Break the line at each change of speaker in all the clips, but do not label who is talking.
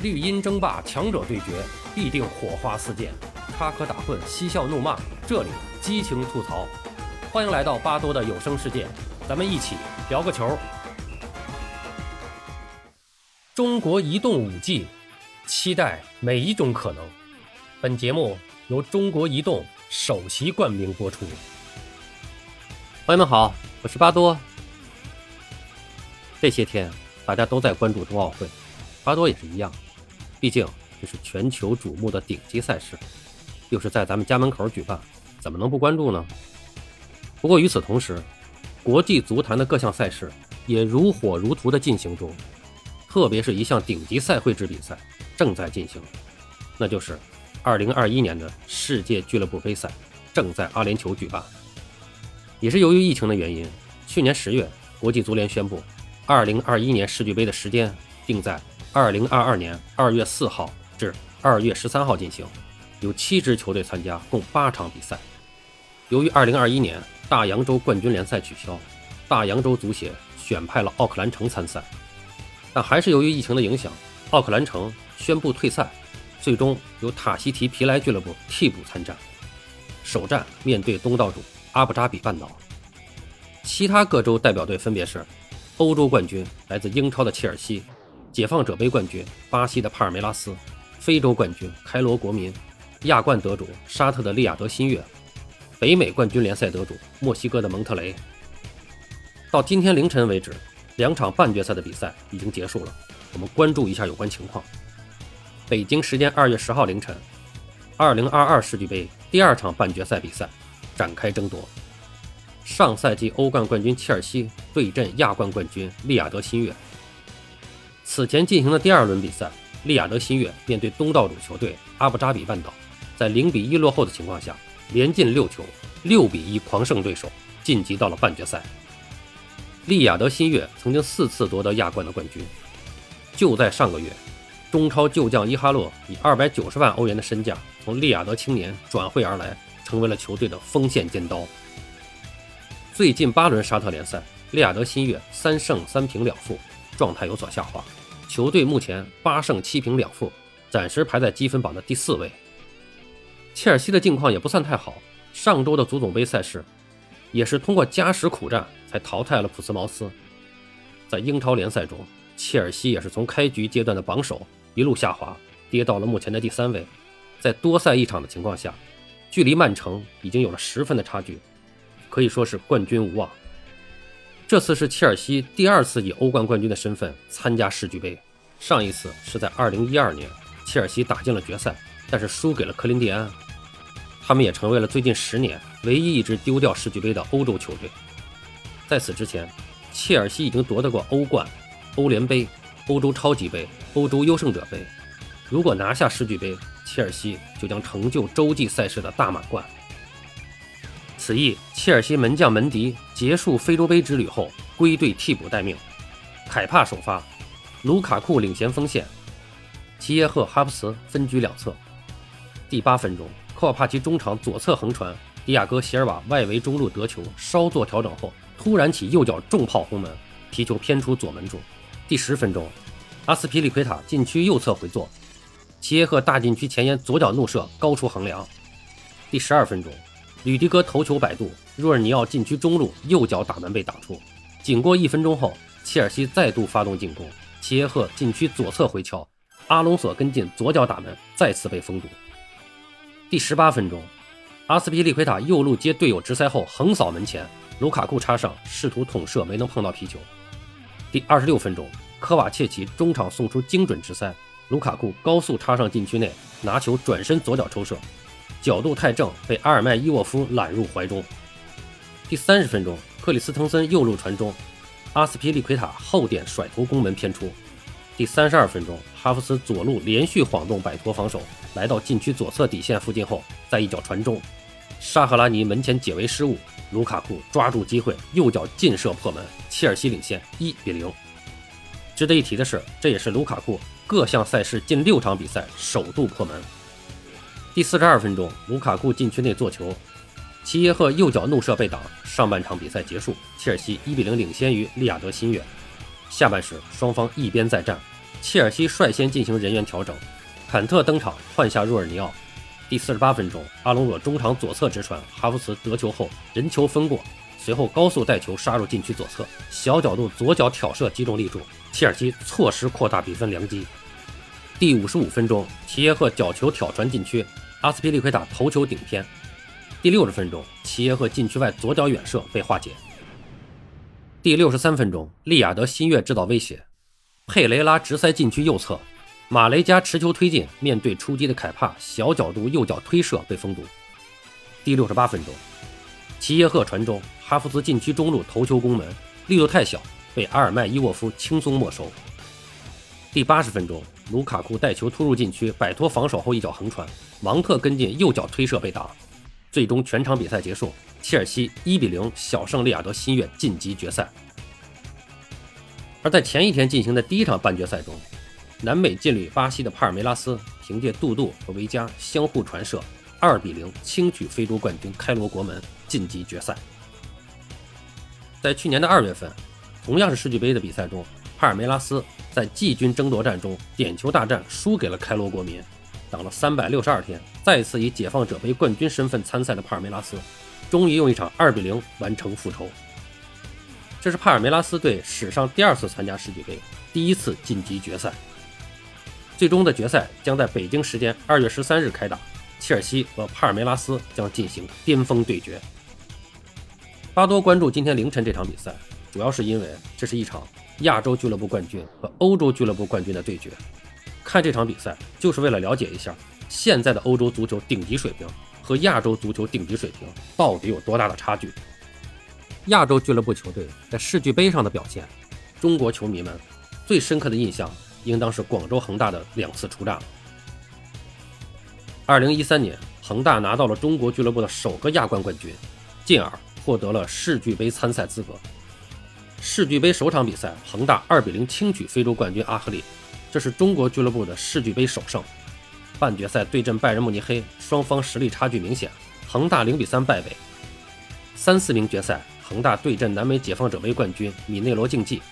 绿茵争霸，强者对决，必定火花四溅，插科打诨，嬉笑怒骂，这里激情吐槽。欢迎来到巴多的有声世界，咱们一起聊个球。中国移动五 G，期待每一种可能。本节目由中国移动首席冠名播出。朋友们好，我是巴多。这些天大家都在关注冬奥会，巴多也是一样。毕竟这是全球瞩目的顶级赛事，又是在咱们家门口举办，怎么能不关注呢？不过与此同时，国际足坛的各项赛事也如火如荼的进行中，特别是一项顶级赛会制比赛正在进行，那就是2021年的世界俱乐部杯赛正在阿联酋举办。也是由于疫情的原因，去年十月，国际足联宣布，2021年世俱杯的时间定在。二零二二年二月四号至二月十三号进行，有七支球队参加，共八场比赛。由于二零二一年大洋洲冠军联赛取消，大洋洲足协选派了奥克兰城参赛，但还是由于疫情的影响，奥克兰城宣布退赛，最终由塔希提皮莱俱乐部替补参战。首战面对东道主阿布扎比半岛。其他各州代表队分别是：欧洲冠军来自英超的切尔西。解放者杯冠军巴西的帕尔梅拉斯，非洲冠军开罗国民，亚冠得主沙特的利雅得新月，北美冠军联赛得主墨西哥的蒙特雷。到今天凌晨为止，两场半决赛的比赛已经结束了。我们关注一下有关情况。北京时间二月十号凌晨，二零二二世俱杯第二场半决赛比赛展开争夺。上赛季欧冠冠军切尔西对阵亚冠冠军利雅得新月。此前进行的第二轮比赛，利雅得新月面对东道主球队阿布扎比半岛，在零比一落后的情况下，连进六球，六比一狂胜对手，晋级到了半决赛。利雅得新月曾经四次夺得亚冠的冠军。就在上个月，中超旧将伊哈洛以二百九十万欧元的身价从利雅得青年转会而来，成为了球队的锋线尖刀。最近八轮沙特联赛，利雅得新月三胜三平两负，状态有所下滑。球队目前八胜七平两负，暂时排在积分榜的第四位。切尔西的境况也不算太好，上周的足总杯赛事也是通过加时苦战才淘汰了普斯茅斯。在英超联赛中，切尔西也是从开局阶段的榜首一路下滑，跌到了目前的第三位。在多赛一场的情况下，距离曼城已经有了十分的差距，可以说是冠军无望。这次是切尔西第二次以欧冠冠军的身份参加世俱杯，上一次是在2012年，切尔西打进了决赛，但是输给了克林蒂安。他们也成为了最近十年唯一一支丢掉世俱杯的欧洲球队。在此之前，切尔西已经夺得过欧冠、欧联杯、欧洲超级杯、欧洲优胜者杯。如果拿下世俱杯，切尔西就将成就洲际赛事的大满贯。此役，切尔西门将门迪结束非洲杯之旅后归队替补待命，凯帕首发，卢卡库领衔锋线，齐耶赫、哈布茨分居两侧。第八分钟，科瓦帕奇中场左侧横传，迪亚哥席尔瓦外围中路得球，稍作调整后突然起右脚重炮轰门，皮球偏出左门柱。第十分钟，阿斯皮利奎塔禁区右侧回做，齐耶赫大禁区前沿左脚怒射高出横梁。第十二分钟。吕迪格头球摆渡，若尔尼奥禁区中路右脚打门被打出。仅过一分钟后，切尔西再度发动进攻，齐耶赫禁区左侧回敲，阿隆索跟进左脚打门，再次被封堵。第十八分钟，阿斯皮利奎塔右路接队友直塞后横扫门前，卢卡库插上试图捅射没能碰到皮球。第二十六分钟，科瓦切奇中场送出精准直塞，卢卡库高速插上禁区内，拿球转身左脚抽射。角度太正，被阿尔麦伊沃夫揽入怀中。第三十分钟，克里斯滕森右路传中，阿斯皮利奎塔后点甩头攻门偏出。第三十二分钟，哈弗茨左路连续晃动摆脱防守，来到禁区左侧底线附近后，再一脚传中，沙赫拉尼门前解围失误，卢卡库抓住机会右脚劲射破门，切尔西领先一比零。值得一提的是，这也是卢卡库各项赛事近六场比赛首度破门。第四十二分钟，卢卡库禁区内做球，齐耶赫右脚怒射被挡。上半场比赛结束，切尔西一比零领先于利雅得新月。下半时，双方一边再战，切尔西率先进行人员调整，坎特登场换下若尔尼奥。第四十八分钟，阿隆索中场左侧直传，哈弗茨得球后人球分过，随后高速带球杀入禁区左侧，小角度左脚挑射击中立柱，切尔西错失扩大比分良机。第五十五分钟，齐耶赫角球挑传禁区，阿斯皮利奎塔头球顶偏。第六十分钟，齐耶赫禁区外左脚远射被化解。第六十三分钟，利雅得新月制造威胁，佩雷拉直塞禁区右侧，马雷加持球推进，面对出击的凯帕，小角度右脚推射被封堵。第六十八分钟，齐耶赫传中，哈弗茨禁区中路头球攻门，力度太小，被阿尔麦伊沃夫轻松没收。第八十分钟，卢卡库带球突入禁区，摆脱防守后一脚横传，芒特跟进右脚推射被挡。最终全场比赛结束，切尔西一比零小胜利雅得新月晋级决赛。而在前一天进行的第一场半决赛中，南美劲旅巴西的帕尔梅拉斯凭借杜杜和维加相互传射，二比零轻取非洲冠军开罗国门晋级决赛。在去年的二月份，同样是世俱杯的比赛中，帕尔梅拉斯在季军争夺战中点球大战输给了开罗国民。等了三百六十二天，再次以解放者杯冠军身份参赛的帕尔梅拉斯，终于用一场二比零完成复仇。这是帕尔梅拉斯队史上第二次参加世俱杯，第一次晋级决赛。最终的决赛将在北京时间二月十三日开打，切尔西和帕尔梅拉斯将进行巅峰对决。巴多关注今天凌晨这场比赛，主要是因为这是一场亚洲俱乐部冠军和欧洲俱乐部冠军的对决。看这场比赛，就是为了了解一下现在的欧洲足球顶级水平和亚洲足球顶级水平到底有多大的差距。亚洲俱乐部球队在世俱杯上的表现，中国球迷们最深刻的印象应当是广州恒大的两次出战。二零一三年，恒大拿到了中国俱乐部的首个亚冠冠军，进而获得了世俱杯参赛资格。世俱杯首场比赛，恒大二比零轻取非洲冠军阿赫利。这是中国俱乐部的世俱杯首胜。半决赛对阵拜仁慕尼黑，双方实力差距明显，恒大零比三败北。三四名决赛，恒大对阵南美解放者杯冠军米内罗竞技，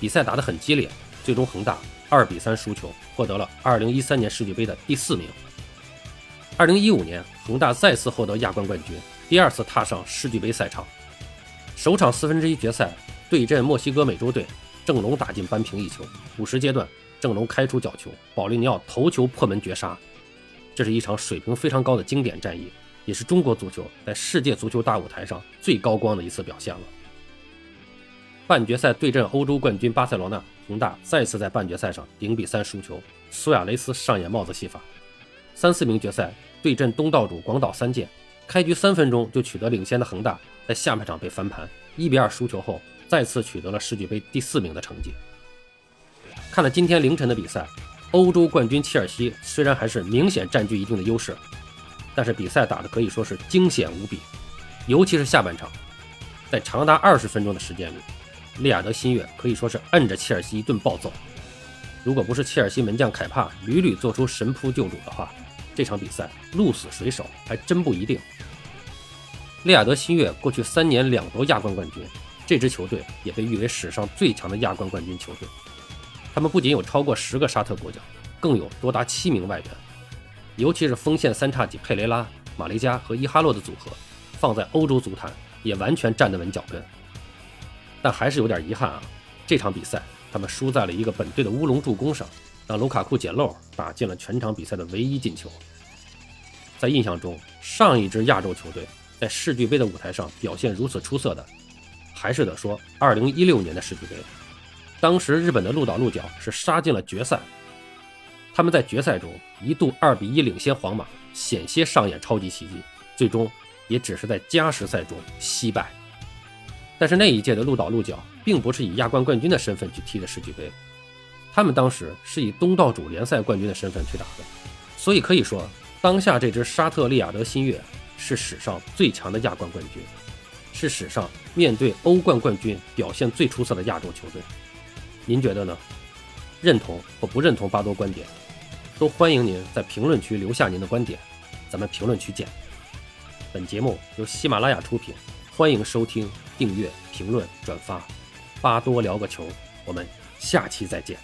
比赛打得很激烈，最终恒大二比三输球，获得了二零一三年世俱杯的第四名。二零一五年，恒大再次获得亚冠冠军，第二次踏上世俱杯赛场。首场四分之一决赛对阵墨西哥美洲队。郑龙打进扳平一球，补时阶段，郑龙开出角球，保利尼奥头球破门绝杀。这是一场水平非常高的经典战役，也是中国足球在世界足球大舞台上最高光的一次表现了。半决赛对阵欧洲冠军巴塞罗那，恒大再次在半决赛上零比三输球，苏亚雷斯上演帽子戏法。三四名决赛对阵东道主广岛三剑，开局三分钟就取得领先的恒大，在下半场被翻盘，一比二输球后。再次取得了世俱杯第四名的成绩。看了今天凌晨的比赛，欧洲冠军切尔西虽然还是明显占据一定的优势，但是比赛打的可以说是惊险无比。尤其是下半场，在长达二十分钟的时间里，利雅得新月可以说是摁着切尔西一顿暴揍。如果不是切尔西门将凯帕屡屡做出神扑救主的话，这场比赛鹿死谁手还真不一定。利雅得新月过去三年两夺亚冠冠军。这支球队也被誉为史上最强的亚冠冠军球队。他们不仅有超过十个沙特国脚，更有多达七名外援。尤其是锋线三叉戟佩雷拉、马雷加和伊哈洛的组合，放在欧洲足坛也完全站得稳脚跟。但还是有点遗憾啊，这场比赛他们输在了一个本队的乌龙助攻上，让卢卡库捡漏打进了全场比赛的唯一进球。在印象中，上一支亚洲球队在世俱杯的舞台上表现如此出色的。还是得说，二零一六年的世俱杯，当时日本的鹿岛鹿角是杀进了决赛。他们在决赛中一度二比一领先皇马，险些上演超级奇迹，最终也只是在加时赛中惜败。但是那一届的鹿岛鹿角并不是以亚冠冠军的身份去踢的世俱杯，他们当时是以东道主联赛冠军的身份去打的。所以可以说，当下这支沙特利雅得新月是史上最强的亚冠冠军。是史上面对欧冠冠军表现最出色的亚洲球队，您觉得呢？认同或不认同巴多观点，都欢迎您在评论区留下您的观点，咱们评论区见。本节目由喜马拉雅出品，欢迎收听、订阅、评论、转发。巴多聊个球，我们下期再见。